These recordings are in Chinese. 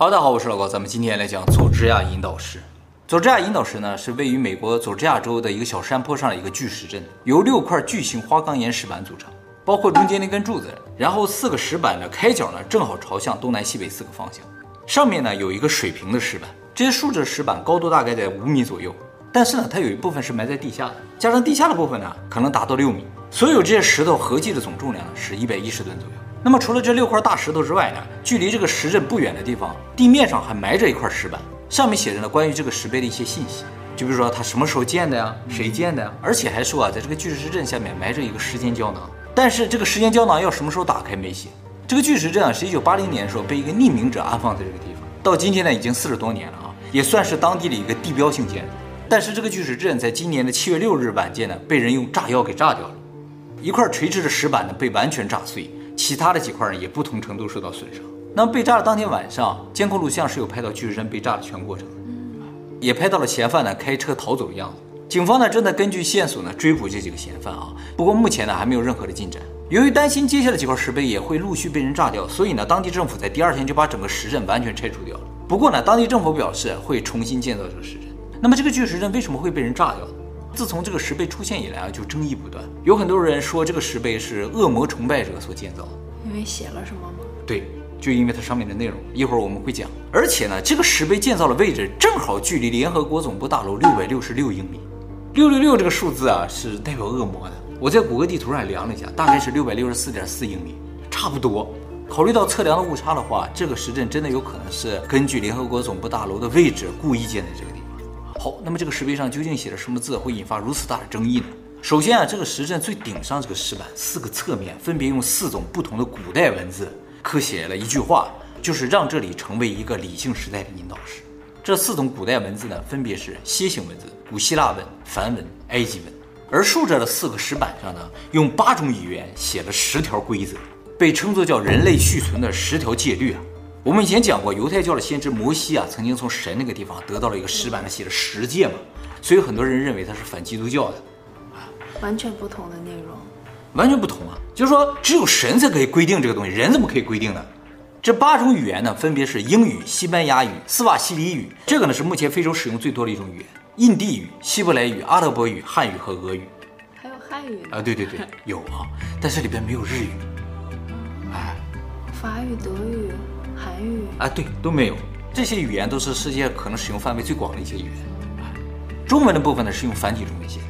好，大家好，我是老高，咱们今天来讲佐治亚引导石。佐治亚引导石呢，是位于美国佐治亚州的一个小山坡上的一个巨石阵，由六块巨型花岗岩石板组成，包括中间那根柱子，然后四个石板的开角呢，正好朝向东南西北四个方向。上面呢有一个水平的石板，这些竖着的石板高度大概在五米左右，但是呢，它有一部分是埋在地下的，加上地下的部分呢，可能达到六米。所有这些石头合计的总重量是一百一十吨左右。那么除了这六块大石头之外呢，距离这个石阵不远的地方，地面上还埋着一块石板，上面写着呢关于这个石碑的一些信息，就比如说它什么时候建的呀，谁建的呀，而且还说啊，在这个巨石阵下面埋着一个时间胶囊，但是这个时间胶囊要什么时候打开没写。这个巨石阵啊，是一九八零年的时候被一个匿名者安放在这个地方，到今天呢已经四十多年了啊，也算是当地的一个地标性建筑。但是这个巨石阵在今年的七月六日晚间呢，被人用炸药给炸掉了，一块垂直的石板呢被完全炸碎。其他的几块呢也不同程度受到损伤。那么被炸的当天晚上，监控录像是有拍到巨石阵被炸的全过程，也拍到了嫌犯呢开车逃走的样子。警方呢正在根据线索呢追捕这几个嫌犯啊。不过目前呢还没有任何的进展。由于担心接下来几块石碑也会陆续被人炸掉，所以呢当地政府在第二天就把整个石阵完全拆除掉了。不过呢当地政府表示会重新建造这个石阵。那么这个巨石阵为什么会被人炸掉？自从这个石碑出现以来啊，就争议不断。有很多人说这个石碑是恶魔崇拜者所建造的，因为写了什么吗？对，就因为它上面的内容，一会儿我们会讲。而且呢，这个石碑建造的位置正好距离联合国总部大楼六百六十六英里。六六六这个数字啊，是代表恶魔的。我在谷歌地图上量了一下，大概是六百六十四点四英里，差不多。考虑到测量的误差的话，这个石阵真的有可能是根据联合国总部大楼的位置故意建在这个地方。好，那么这个石碑上究竟写了什么字，会引发如此大的争议呢？首先啊，这个石阵最顶上这个石板四个侧面分别用四种不同的古代文字刻写了一句话，就是让这里成为一个理性时代的引导石。这四种古代文字呢，分别是楔形文字、古希腊文、梵文、埃及文。而竖着的四个石板上呢，用八种语言写了十条规则，被称作叫人类续存的十条戒律啊。我们以前讲过，犹太教的先知摩西啊，曾经从神那个地方得到了一个石板上写的十诫嘛，所以很多人认为他是反基督教的，啊，完全不同的内容，完全不同啊，就是说只有神才可以规定这个东西，人怎么可以规定呢？这八种语言呢，分别是英语、西班牙语、斯瓦西里语，这个呢是目前非洲使用最多的一种语言，印地语、希伯来语、阿拉伯语、汉语和俄语，还有汉语啊，对对对，有啊，但是里边没有日语，哎，法语、德语。韩语啊，对，都没有。这些语言都是世界可能使用范围最广的一些语言。中文的部分呢是用繁体中文写的，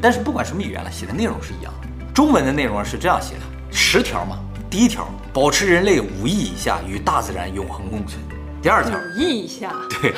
但是不管什么语言了，写的内容是一样的。中文的内容是这样写的：十条嘛，第一条，保持人类五亿以下与大自然永恒共存；第二条，五亿以下，对；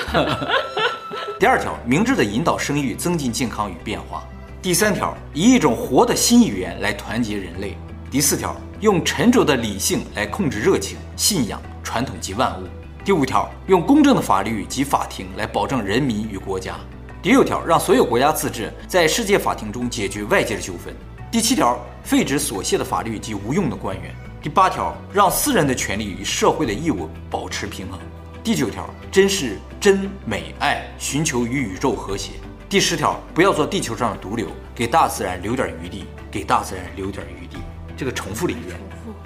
第二条，明智的引导生育，增进健康与变化；第三条，以一种活的新语言来团结人类；第四条，用沉着的理性来控制热情、信仰。传统及万物。第五条，用公正的法律及法庭来保证人民与国家。第六条，让所有国家自治，在世界法庭中解决外界的纠纷。第七条，废止琐屑的法律及无用的官员。第八条，让私人的权利与社会的义务保持平衡。第九条，珍视真美爱，寻求与宇宙和谐。第十条，不要做地球上的毒瘤，给大自然留点余地，给大自然留点余地。这个重复了一遍，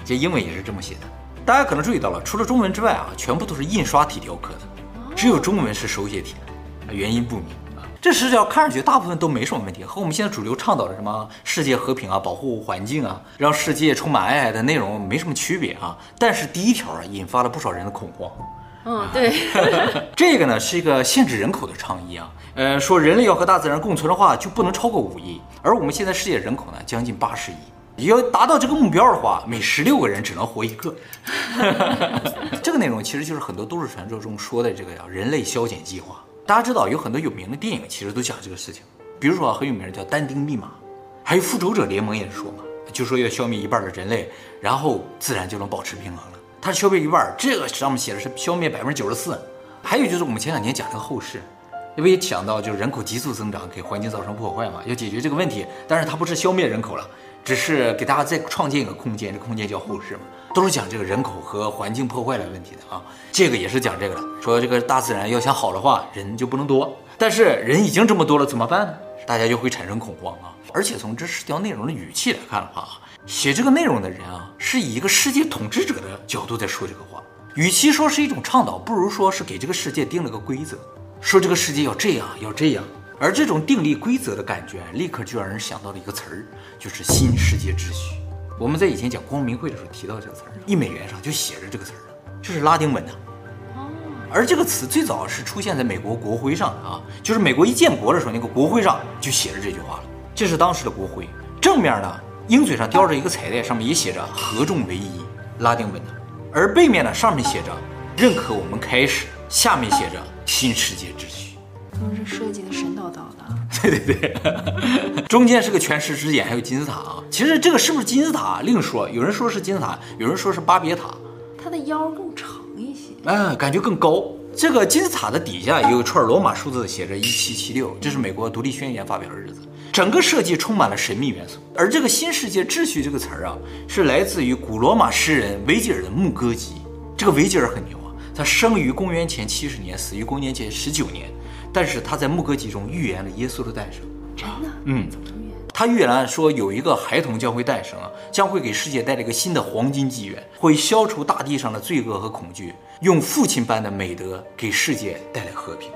这英文也是这么写的。大家可能注意到了，除了中文之外啊，全部都是印刷体雕刻的，只有中文是手写体的，原因不明啊。这十条看上去大部分都没什么问题，和我们现在主流倡导的什么世界和平啊、保护环境啊、让世界充满爱的内容没什么区别啊。但是第一条啊，引发了不少人的恐慌。嗯，对，这个呢是一个限制人口的倡议啊。呃，说人类要和大自然共存的话，就不能超过五亿，而我们现在世界人口呢将近八十亿。要达到这个目标的话，每十六个人只能活一个。这个内容其实就是很多都市传说中说的这个叫人类削减计划。大家知道有很多有名的电影其实都讲这个事情，比如说很有名的叫《但丁密码》，还有《复仇者联盟》也是说嘛，就说要消灭一半的人类，然后自然就能保持平衡了。它消灭一半，这个上面写的是消灭百分之九十四。还有就是我们前两天讲这个后世，因为讲到就是人口急速增长给环境造成破坏嘛，要解决这个问题，但是它不是消灭人口了。只是给大家再创建一个空间，这空间叫后世嘛，都是讲这个人口和环境破坏的问题的啊。这个也是讲这个的，说这个大自然要想好的话，人就不能多。但是人已经这么多了，怎么办呢？大家就会产生恐慌啊。而且从这十条内容的语气来看的话，写这个内容的人啊，是以一个世界统治者的角度在说这个话，与其说是一种倡导，不如说是给这个世界定了个规则，说这个世界要这样，要这样。而这种订立规则的感觉，立刻就让人想到了一个词儿，就是新世界秩序。我们在以前讲光明会的时候提到这个词儿，一美元上就写着这个词儿，这是拉丁文的。而这个词最早是出现在美国国徽上的啊，就是美国一建国的时候，那个国徽上就写着这句话了。这是当时的国徽，正面呢，鹰嘴上叼着一个彩带，上面也写着“合众为一”，拉丁文的。而背面呢，上面写着“认可我们开始”，下面写着“新世界秩序”。他们是设计的神叨叨的。对对对，中间是个全石之眼，还有金字塔啊。其实这个是不是金字塔另说，有人说是金字塔，有人说是巴别塔。它的腰更长一些，嗯，感觉更高。这个金字塔的底下有一串罗马数字，写着一七七六，这是美国独立宣言发表的日子。整个设计充满了神秘元素。而这个新世界秩序这个词儿啊，是来自于古罗马诗人维吉尔的《牧歌集》。这个维吉尔很牛啊，他生于公元前七十年，死于公元前十九年。但是他在《牧歌集》中预言了耶稣的诞生。真的？嗯？他预言说有一个孩童将会诞生啊，将会给世界带来一个新的黄金纪元，会消除大地上的罪恶和恐惧，用父亲般的美德给世界带来和平。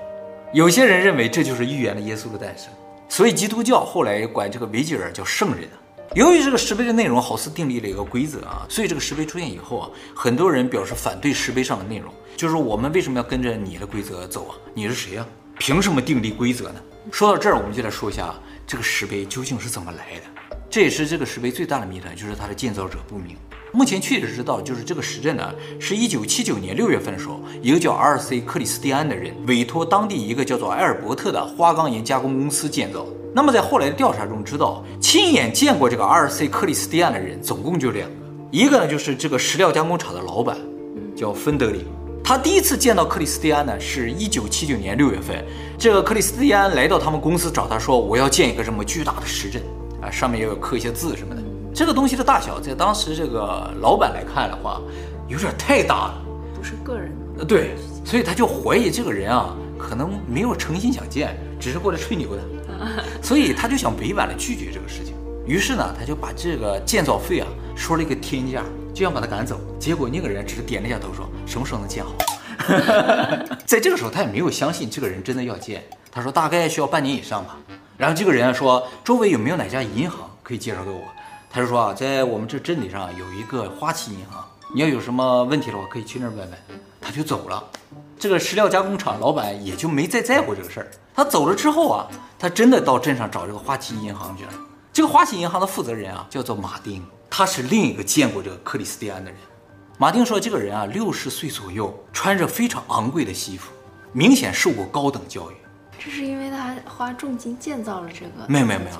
有些人认为这就是预言了耶稣的诞生，所以基督教后来管这个维吉尔叫圣人。由于这个石碑的内容好似订立了一个规则啊，所以这个石碑出现以后啊，很多人表示反对石碑上的内容，就是我们为什么要跟着你的规则走啊？你是谁呀？凭什么订立规则呢？说到这儿，我们就来说一下这个石碑究竟是怎么来的。这也是这个石碑最大的谜团，就是它的建造者不明。目前确实知道，就是这个石阵呢，是一九七九年六月份的时候，一个叫阿尔 C 克里斯蒂安的人委托当地一个叫做埃尔伯特的花岗岩加工公司建造。那么在后来的调查中知道，亲眼见过这个阿尔 C 克里斯蒂安的人总共就两个，一个呢就是这个石料加工厂的老板，叫芬德里。他第一次见到克里斯蒂安呢，是一九七九年六月份。这个克里斯蒂安来到他们公司找他说：“我要建一个这么巨大的石阵啊，上面要刻一些字什么的。这个东西的大小，在当时这个老板来看的话，有点太大了，不是个人。呃，对，所以他就怀疑这个人啊，可能没有诚心想建，只是过来吹牛的。所以他就想委婉的拒绝这个事情。于是呢，他就把这个建造费啊说了一个天价。”就想把他赶走，结果那个人只是点了一下头，说什么时候能建好？在这个时候，他也没有相信这个人真的要建。他说大概需要半年以上吧。然后这个人说周围有没有哪家银行可以介绍给我？他就说啊，在我们这镇里上有一个花旗银行，你要有什么问题的话可以去那儿问问。他就走了。这个石料加工厂老板也就没再在乎这个事儿。他走了之后啊，他真的到镇上找这个花旗银行去了。这个花旗银行的负责人啊，叫做马丁。他是另一个见过这个克里斯蒂安的人。马丁说，这个人啊，六十岁左右，穿着非常昂贵的西服，明显受过高等教育。这是因为他花重金建造了这个？没有没有没有。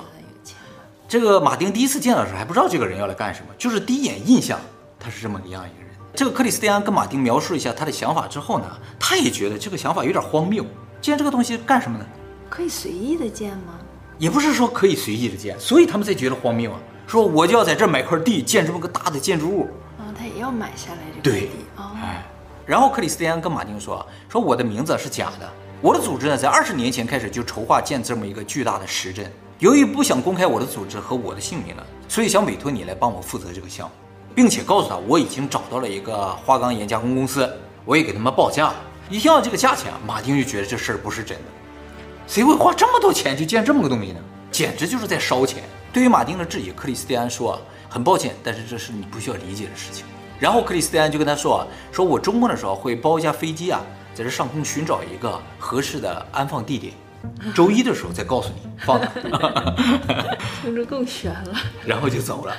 这个马丁第一次见到的时候还不知道这个人要来干什么，就是第一眼印象他是这么一样一个人。这个克里斯蒂安跟马丁描述一下他的想法之后呢，他也觉得这个想法有点荒谬。建这个东西干什么呢？可以随意的建吗？也不是说可以随意的建，所以他们才觉得荒谬啊。说我就要在这买块地，建这么个大的建筑物。啊、哦，他也要买下来这块地。对，哦、哎，然后克里斯蒂安跟马丁说：“说我的名字是假的，我的组织呢，在二十年前开始就筹划建这么一个巨大的石阵。由于不想公开我的组织和我的姓名了，所以想委托你来帮我负责这个项目，并且告诉他我已经找到了一个花岗岩加工公司，我也给他们报价了。一听到这个价钱啊，马丁就觉得这事儿不是真的，谁会花这么多钱去建这么个东西呢？简直就是在烧钱。”对于马丁的质疑，克里斯蒂安说：“很抱歉，但是这是你不需要理解的事情。”然后克里斯蒂安就跟他说：“啊说我周末的时候会包一架飞机啊，在这上空寻找一个合适的安放地点，周一的时候再告诉你放哪。”听着更悬了。然后就走了。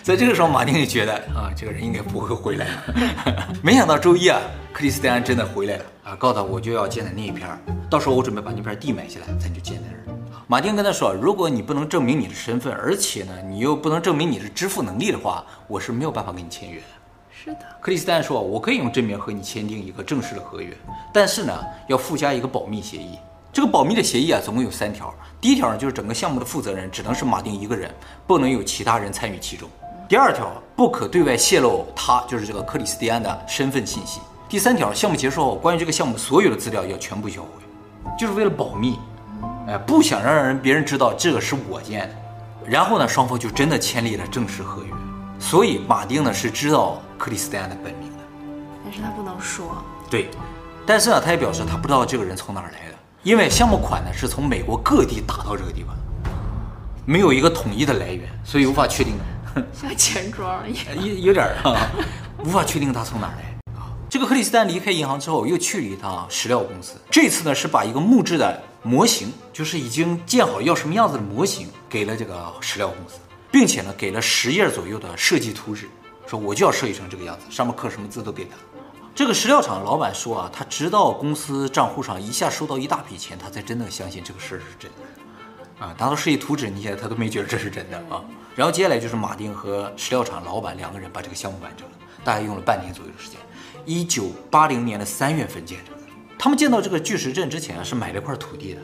在这个时候，马丁就觉得啊，这个人应该不会回来了。没想到周一啊，克里斯蒂安真的回来了啊，告诉他我就要建在那一片儿，到时候我准备把那片地买下来，咱就建在那儿。马丁跟他说：“如果你不能证明你的身份，而且呢，你又不能证明你的支付能力的话，我是没有办法跟你签约的。”是的，克里斯蒂安说：“我可以用真名和你签订一个正式的合约，但是呢，要附加一个保密协议。这个保密的协议啊，总共有三条。第一条呢，就是整个项目的负责人只能是马丁一个人，不能有其他人参与其中。第二条，不可对外泄露他就是这个克里斯蒂安的身份信息。第三条，项目结束后，关于这个项目所有的资料要全部销毁，就是为了保密。”哎，不想让人别人知道这个是我建的，然后呢，双方就真的签立了正式合约。所以马丁呢是知道克里斯蒂安的本名的。但是他不能说。对，但是呢，他也表示他不知道这个人从哪儿来的，因为项目款呢是从美国各地打到这个地方，没有一个统一的来源，所以无法确定。像钱庄一样，有 有点儿啊，无法确定他从哪儿来。这个克里斯丹离开银行之后，又去了一趟石料公司。这次呢，是把一个木质的模型，就是已经建好要什么样子的模型，给了这个石料公司，并且呢，给了十页左右的设计图纸，说我就要设计成这个样子，上面刻什么字都给他。这个石料厂老板说啊，他直到公司账户上一下收到一大笔钱，他才真的相信这个事儿是真的。啊，拿到设计图纸，你现在他都没觉得这是真的啊。然后接下来就是马丁和石料厂老板两个人把这个项目完成了，大概用了半年左右的时间。一九八零年的三月份建成的。他们建造这个巨石阵之前啊，是买了块土地的。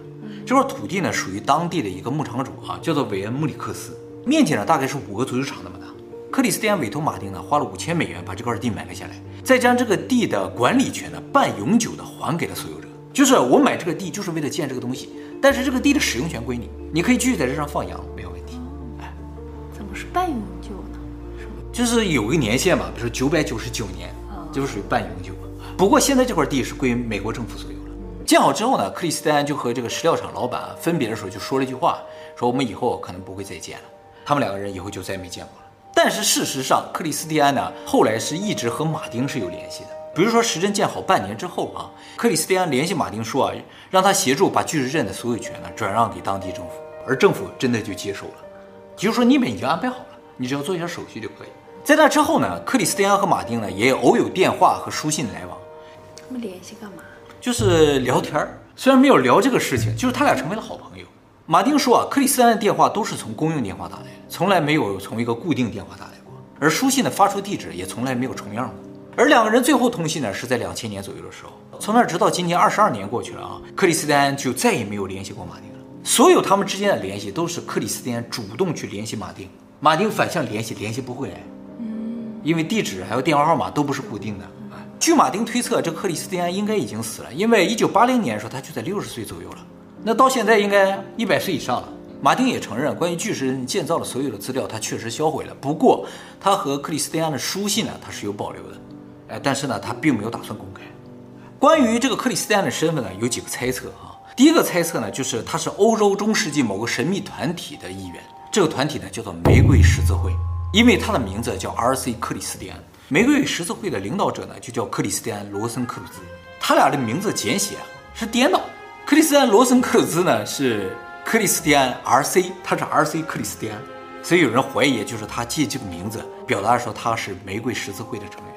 这块土地呢，属于当地的一个牧场主啊，叫做韦恩·穆里克斯，面积呢大概是五个足球场那么大。克里斯蒂安委托马丁呢，花了五千美元把这块地买了下来，再将这个地的管理权呢半永久的还给了所有者。就是我买这个地就是为了建这个东西，但是这个地的使用权归你，你可以继续在这上放羊，没有问题。哎，怎么是半永久呢？就是有个年限吧，比如说九百九十九年。就是属于半永久。不过现在这块地是归美国政府所有了。建好之后呢，克里斯蒂安就和这个石料厂老板分别的时候就说了一句话，说我们以后可能不会再见了。他们两个人以后就再也没见过了。但是事实上，克里斯蒂安呢后来是一直和马丁是有联系的。比如说石阵建好半年之后啊，克里斯蒂安联系马丁说啊，让他协助把巨石阵的所有权呢转让给当地政府，而政府真的就接受了，就是说你们已经安排好了，你只要做一下手续就可以。在那之后呢，克里斯蒂安和马丁呢也偶有电话和书信来往。他们联系干嘛？就是聊天儿，虽然没有聊这个事情，就是他俩成为了好朋友。马丁说啊，克里斯蒂安的电话都是从公用电话打来的，从来没有从一个固定电话打来过。而书信的发出地址也从来没有重样过。而两个人最后通信呢，是在两千年左右的时候。从那直到今年二十二年过去了啊，克里斯蒂安就再也没有联系过马丁了。所有他们之间的联系都是克里斯蒂安主动去联系马丁，马丁反向联系，联系不回来。因为地址还有电话号码都不是固定的。据马丁推测，这克里斯蒂安应该已经死了，因为一九八零年的时候他就在六十岁左右了，那到现在应该一百岁以上了。马丁也承认，关于巨石阵建造的所有的资料他确实销毁了，不过他和克里斯蒂安的书信呢，他是有保留的。哎，但是呢，他并没有打算公开。关于这个克里斯蒂安的身份呢，有几个猜测哈。第一个猜测呢，就是他是欧洲中世纪某个神秘团体的一员，这个团体呢叫做玫瑰十字会。因为他的名字叫 R.C. 克里斯蒂安，玫瑰十字会的领导者呢就叫克里斯蒂安罗森克鲁兹，他俩的名字简写是颠倒，克里斯蒂安罗森克鲁兹呢是克里斯蒂安 R.C.，他是 R.C. 克里斯蒂安，所以有人怀疑就是他借这个名字表达说他是玫瑰十字会的成员。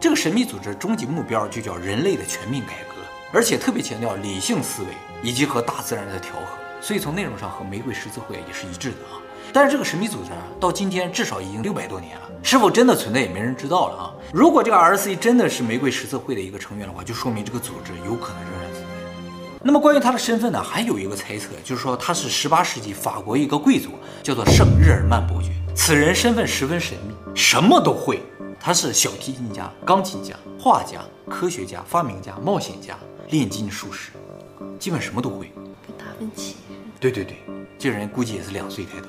这个神秘组织终极目标就叫人类的全面改革，而且特别强调理性思维以及和大自然的调和，所以从内容上和玫瑰十字会也是一致的啊。但是这个神秘组织啊，到今天至少已经六百多年了，是否真的存在也没人知道了啊。如果这个 R.C. 真的是玫瑰十字会的一个成员的话，就说明这个组织有可能仍然存在。那么关于他的身份呢，还有一个猜测，就是说他是十八世纪法国一个贵族，叫做圣日耳曼伯爵。此人身份十分神秘，什么都会。他是小提琴家、钢琴家、画家、科学家、发明家、冒险家、炼金术士，基本什么都会。跟达芬奇。对对对，这人估计也是两岁抬头。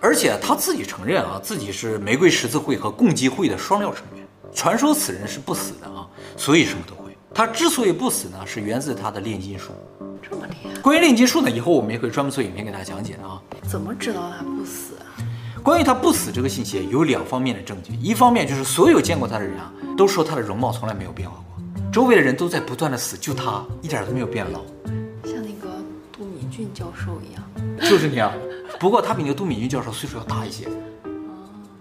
而且他自己承认啊，自己是玫瑰十字会和共济会的双料成员。传说此人是不死的啊，所以什么都会。他之所以不死呢，是源自他的炼金术。这么厉害！关于炼金术呢，以后我们也会专门做影片给大家讲解的啊。怎么知道他不死啊？关于他不死这个信息有两方面的证据，一方面就是所有见过他的人啊，都说他的容貌从来没有变化过，周围的人都在不断的死，就他一点都没有变老，像那个杜敏俊教授一样。就是那样。不过他比那个杜敏俊教授岁数要大一些，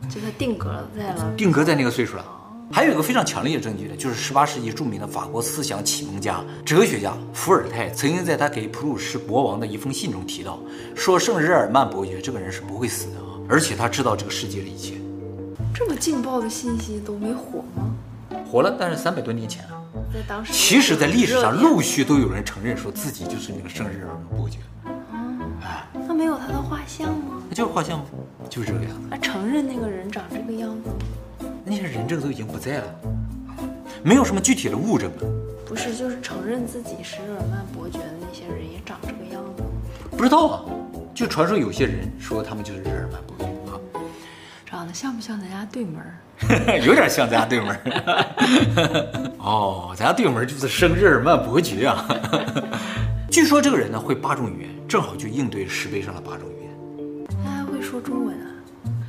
就他定格在了，定格在那个岁数了。还有一个非常强烈的证据呢，就是十八世纪著名的法国思想启蒙家、哲学家伏尔泰曾经在他给普鲁士国王的一封信中提到，说圣日耳曼伯爵这个人是不会死的啊，而且他知道这个世界的一切。这么劲爆的信息都没火吗？火了，但是三百多年前啊，在当时，其实，在历史上陆续都有人承认说自己就是那个圣日耳曼伯爵。没有他的画像吗？那就是画像吗？就是这个样子。他承认那个人长这个样子吗？那些人证都已经不在了，没有什么具体的物证了。不是，就是承认自己是日耳曼伯爵的那些人也长这个样子。不知道啊，就传说有些人说他们就是日耳曼伯爵啊。长得像不像咱家对门？有点像咱家对门 哦，咱家对门就是生日耳曼伯爵啊。据说这个人呢会八种语言，正好就应对石碑上的八种语言。他还会说中文啊？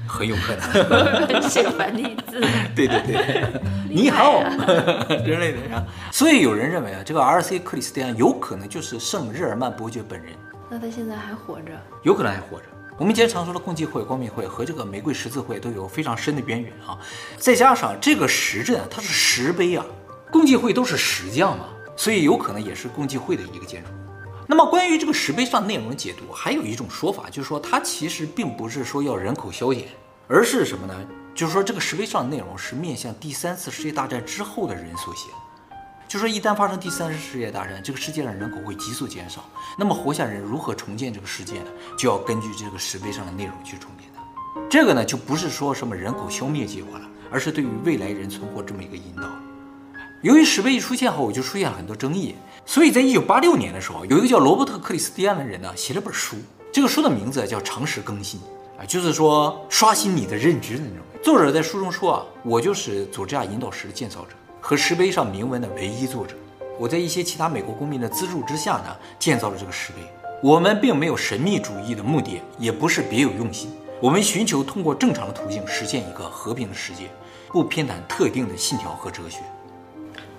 很有可能。写繁体字。对对对，你好 之类的。所以有人认为啊，这个 R.C. 克里斯蒂安有可能就是圣日耳曼伯爵本人。那他现在还活着？有可能还活着。我们今天常说的共济会、光明会和这个玫瑰十字会都有非常深的渊源啊。再加上这个石阵啊，它是石碑啊，共济会都是石匠嘛，所以有可能也是共济会的一个建筑。那么关于这个石碑上内容的解读，还有一种说法，就是说它其实并不是说要人口消减，而是什么呢？就是说这个石碑上的内容是面向第三次世界大战之后的人所写。就说一旦发生第三次世界大战，这个世界上人口会急速减少，那么活下人如何重建这个世界呢？就要根据这个石碑上的内容去重建它。这个呢，就不是说什么人口消灭计划了，而是对于未来人存活这么一个引导。由于石碑一出现后，我就出现了很多争议，所以在一九八六年的时候，有一个叫罗伯特·克里斯蒂安的人呢，写了本书，这个书的名字叫《常识更新》，啊，就是说刷新你的认知的那种。作者在书中说啊，我就是佐治亚引导石的建造者。和石碑上铭文的唯一作者，我在一些其他美国公民的资助之下呢，建造了这个石碑。我们并没有神秘主义的目的，也不是别有用心。我们寻求通过正常的途径实现一个和平的世界，不偏袒特定的信条和哲学。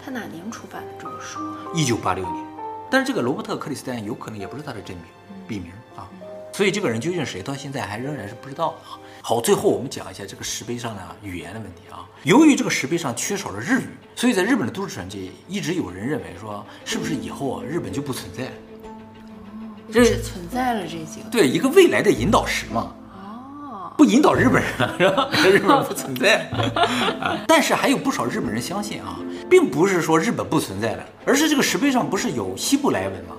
他哪年出版的这本书？一九八六年。但是这个罗伯特·克里斯蒂安有可能也不是他的真名，笔名啊。所以这个人究竟是谁，到现在还仍然是不知道的啊。好，最后我们讲一下这个石碑上的语言的问题啊。由于这个石碑上缺少了日语，所以在日本的都市传界一直有人认为说，是不是以后啊日本就不存在了？这是存在了这几个对一个未来的引导石嘛？哦，不引导日本人了是吧？日本不存在 啊。但是还有不少日本人相信啊，并不是说日本不存在了，而是这个石碑上不是有希伯来文吗？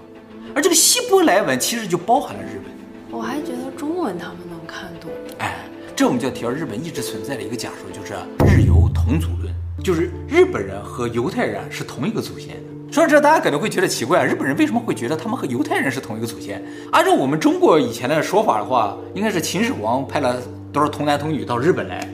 而这个希伯来文其实就包含了日本。我还觉得中文他们能看懂。哎，这我们就要提到日本一直存在的一个假说，就是日犹同祖论，就是日本人和犹太人是同一个祖先。说到这，大家可能会觉得奇怪，日本人为什么会觉得他们和犹太人是同一个祖先？按照我们中国以前的说法的话，应该是秦始皇派了多少童男童女到日本来，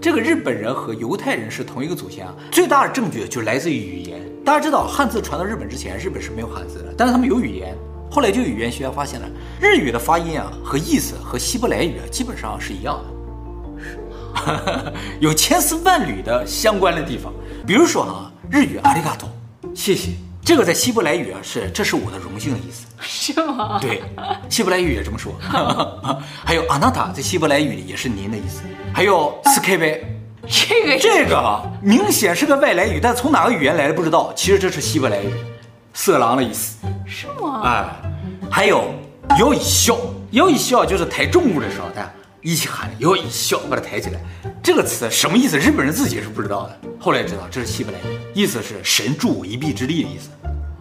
这个日本人和犹太人是同一个祖先啊。最大的证据就来自于语言。大家知道，汉字传到日本之前，日本是没有汉字的，但是他们有语言。后来就语言学家发现了，日语的发音啊和意思和希伯来语啊基本上是一样的，是吗？有千丝万缕的相关的地方。比如说啊，日语阿里嘎多，谢谢，这个在希伯来语啊是这是我的荣幸的意思，是吗？对，希伯来语也这么说。还有阿娜塔在希伯来语里也是您的意思。还有斯凯贝，这个这个明显是个外来语，但从哪个语言来的不知道。其实这是希伯来语，色狼的意思。是吗？哎。还有摇一笑，摇一笑就是抬重物的时候，大家一起喊摇一笑，把它抬起来。这个词什么意思？日本人自己是不知道的。后来知道这是希伯来语，意思是神助我一臂之力的意思。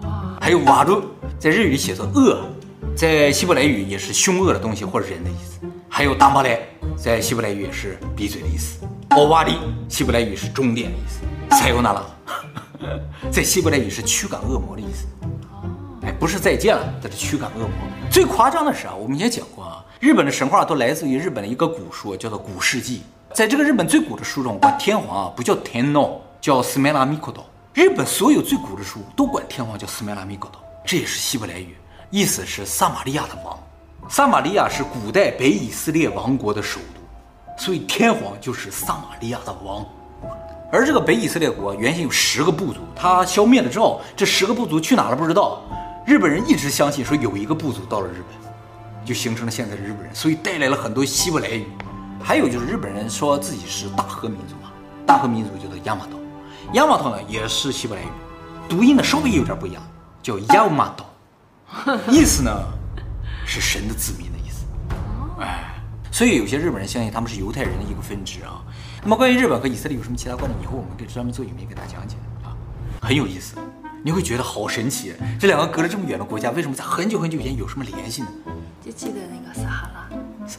哇！还有瓦鲁，在日语里写作恶，在希伯来语也是凶恶的东西或者人的意思。还有大马来，在希伯来语也是闭嘴的意思。欧瓦利，希伯来语是终点的意思。塞尤那拉，在希伯来语是驱赶恶魔的意思。哎不是再见了，这是驱赶恶魔。最夸张的是啊，我们以前讲过啊，日本的神话都来自于日本的一个古书，叫做《古事记》。在这个日本最古的书中，管天皇啊不叫天皇，叫斯梅拉米科多。日本所有最古的书都管天皇叫斯梅拉米科多，这也是希伯来语，意思是撒玛利亚的王。撒玛利亚是古代北以色列王国的首都，所以天皇就是撒玛利亚的王。而这个北以色列国原先有十个部族，他消灭了之后，这十个部族去哪了不知道。日本人一直相信说有一个部族到了日本，就形成了现在的日本人，所以带来了很多希伯来语。还有就是日本人说自己是大和民族嘛，大和民族叫做亚马岛，亚马岛呢也是希伯来语，读音呢稍微有点不一样，叫亚马岛，意思呢是神的子民的意思。哎，所以有些日本人相信他们是犹太人的一个分支啊。那么关于日本和以色列有什么其他观点，以后我们可以专门做影片给大家讲解啊，很有意思。你会觉得好神奇，这两个隔了这么远的国家，为什么在很久很久以前有什么联系呢？就记得那个撒哈拉，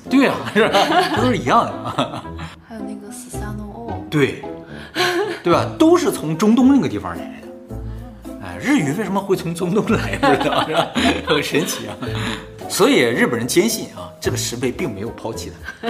对啊，是吧？都是一样的吗。还有那个斯萨诺欧，对，对吧？都是从中东那个地方来的。哎，日语为什么会从中东来？不知道，是吧？很神奇啊。所以日本人坚信啊，这个石碑并没有抛弃他。